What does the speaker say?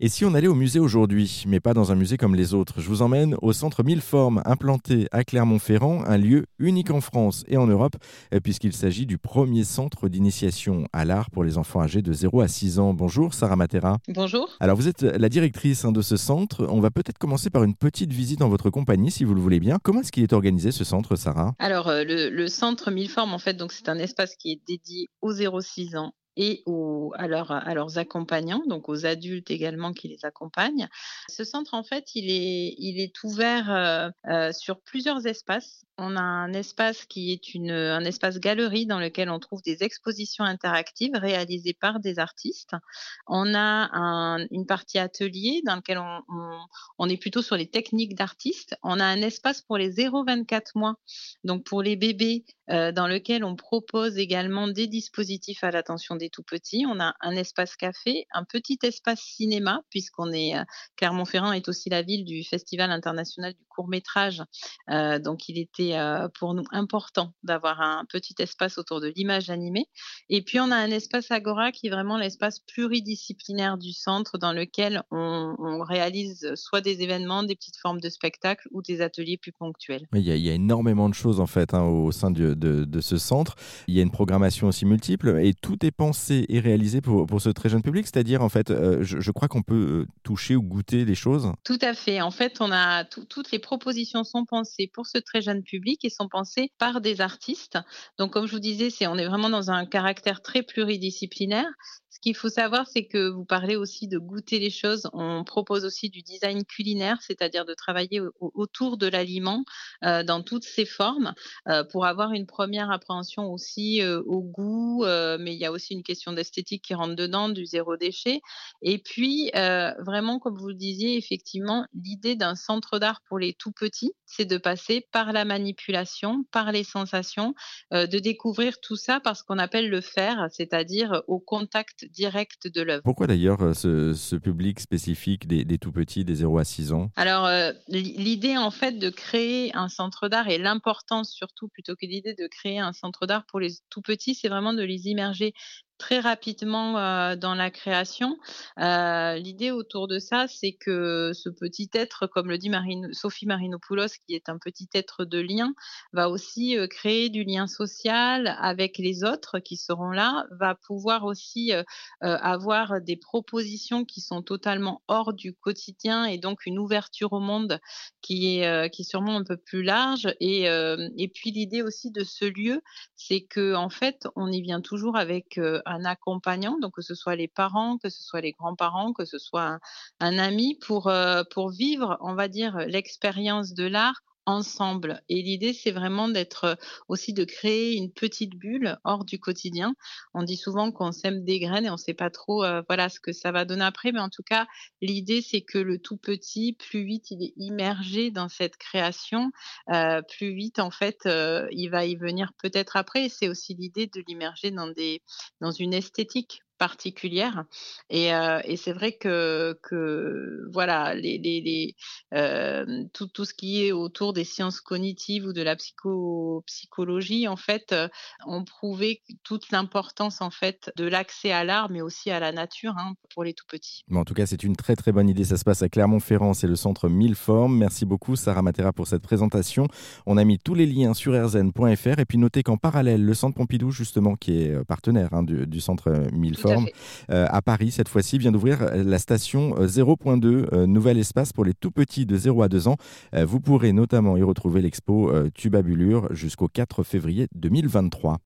Et si on allait au musée aujourd'hui, mais pas dans un musée comme les autres Je vous emmène au centre Mille Formes, implanté à Clermont-Ferrand, un lieu unique en France et en Europe, euh, puisqu'il s'agit du premier centre d'initiation à l'art pour les enfants âgés de 0 à 6 ans. Bonjour Sarah Matera. Bonjour. Alors vous êtes la directrice hein, de ce centre. On va peut-être commencer par une petite visite dans votre compagnie, si vous le voulez bien. Comment est-ce qu'il est organisé ce centre, Sarah? Alors euh, le, le, centre Mille Formes, en fait, donc c'est un espace qui est dédié aux 0-6 ans et aux, à, leurs accompagnants, donc aux adultes également qui les accompagnent. Ce centre, en fait, il est, ouvert euh, euh, sur plusieurs espaces. On a un espace qui est un espace galerie dans lequel on trouve des expositions interactives réalisées par des artistes. On a un, une partie atelier dans lequel on est plutôt sur les techniques d'artistes. On a un espace pour les 0-24 mois, donc pour les bébés, euh, dans lequel on propose également des dispositifs à l'attention des tout petits. On a un espace café, un petit espace cinéma, puisqu'on est euh, Clermont-Ferrand est aussi la ville du Festival international du court métrage. Euh, donc il était euh, pour nous important d'avoir un petit espace autour de l'image animée. Et puis on a un espace Agora qui est vraiment l'espace pluridisciplinaire du centre dans lequel on, réalise soit des événements, des petites formes de spectacles ou des ateliers plus ponctuels. Il y a, énormément de choses en fait hein, au sein de ce centre. Il y a une programmation aussi multiple et tout est pensé et réalisé pour, pour ce très jeune public C'est-à-dire, en fait, euh, je, je, crois qu'on peut euh, toucher ou goûter les choses Tout à fait. En fait, on a toutes les propositions sont pensées pour ce très jeune public et sont pensées par des artistes. Donc, comme je vous disais, c'est on est vraiment dans un caractère très pluridisciplinaire. Ce qu'il faut savoir, c'est que vous parlez aussi de goûter les choses. On propose aussi du design culinaire, c'est-à-dire de travailler au, autour de l'aliment euh, dans toutes ses formes euh, pour avoir une première appréhension aussi euh, au goût, mais il y a aussi une question d'esthétique qui rentre dedans, du zéro déchet. Et puis, vraiment, comme vous le disiez, effectivement, l'idée d'un centre d'art pour les tout petits, c'est de passer par la manipulation, par les sensations, de découvrir tout ça par ce qu'on appelle le faire, c'est-à-dire au contact direct de l'œuvre. Pourquoi d'ailleurs euh, ce, ce, public spécifique des, des, tout petits, des 0 à 6 ans? Alors, euh, l'idée en fait de créer un centre d'art et l'importance surtout, plutôt que l'idée de créer un centre d'art pour les tout petits, c'est vraiment de les immerger très rapidement euh, dans la création. Euh, L'idée autour de ça, c'est que ce petit être, comme le dit Sophie Marinopoulos, qui est un petit être de lien, va aussi euh, créer du lien social avec les autres qui seront là, va pouvoir aussi avoir des propositions qui sont totalement hors du quotidien et donc une ouverture au monde qui est, qui sûrement un peu plus large. Et, et puis l'idée aussi de ce lieu, c'est que en fait, on y vient toujours avec un accompagnant, donc que ce soit les parents, que ce soit les grands-parents, que ce soit un, ami, pour, euh, pour vivre, on va dire, l'expérience de l'art ensemble. Et l'idée, c'est vraiment d'être aussi de créer une petite bulle hors du quotidien. On dit souvent qu'on sème des graines et on ne sait pas trop euh, voilà ce que ça va donner après, mais en tout cas, l'idée, c'est que le tout petit, plus vite il est immergé dans cette création, euh, plus vite en fait, euh, il va y venir peut-être après. C'est aussi l'idée de l'immerger dans des dans une esthétique particulière. Et, euh, et c'est vrai que, voilà, euh, tout, ce qui est autour des sciences cognitives ou de la psycho, psychologie, en fait, euh, ont prouvé toute l'importance en fait de l'accès à l'art, mais aussi à la nature hein, pour les tout petits. En tout cas, c'est une très très bonne idée. Ça se passe à Clermont-Ferrand, c'est le centre Mille Formes. Merci beaucoup, Sarah Matera, pour cette présentation. On a mis tous les liens sur rzn.fr et puis notez qu'en parallèle, le centre Pompidou, justement, qui est partenaire hein, du, du centre Mille Formes, euh, à Paris cette fois-ci vient d'ouvrir la station 0.2, euh, euh, nouvel espace pour les tout petits de 0 à 2 ans. vous pourrez notamment y retrouver l'expo Tubabulure jusqu'au 4 février 2023.